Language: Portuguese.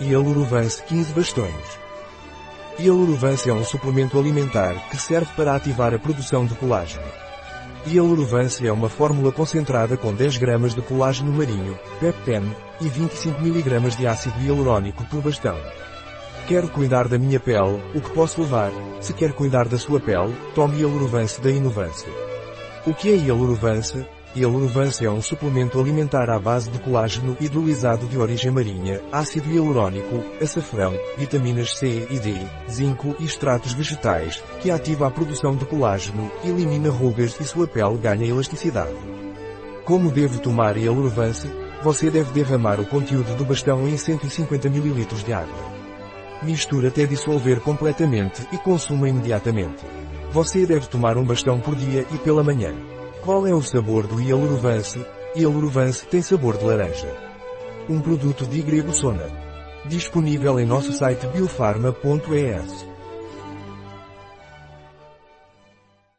Hialuruvance 15 bastões. Hialuruvance é um suplemento alimentar que serve para ativar a produção de colágeno. Hialuruvance é uma fórmula concentrada com 10 gramas de colágeno marinho, PEP-10, e 25 mg de ácido hialurônico por bastão. Quero cuidar da minha pele, o que posso levar? Se quer cuidar da sua pele, tome Hialuruvance da Inovance. O que é Hialuruvance? Hialuruvance é um suplemento alimentar à base de colágeno hidrolisado de origem marinha, ácido hialurônico, açafrão, vitaminas C e D, zinco e extratos vegetais, que ativa a produção de colágeno, elimina rugas e sua pele ganha elasticidade. Como devo tomar Hialuruvance? Você deve derramar o conteúdo do bastão em 150 ml de água. Misture até dissolver completamente e consuma imediatamente. Você deve tomar um bastão por dia e pela manhã. Qual é o sabor do Hialuruvance? Hialuruvance tem sabor de laranja. Um produto de Grego Sona. Disponível em nosso site biofarma.es.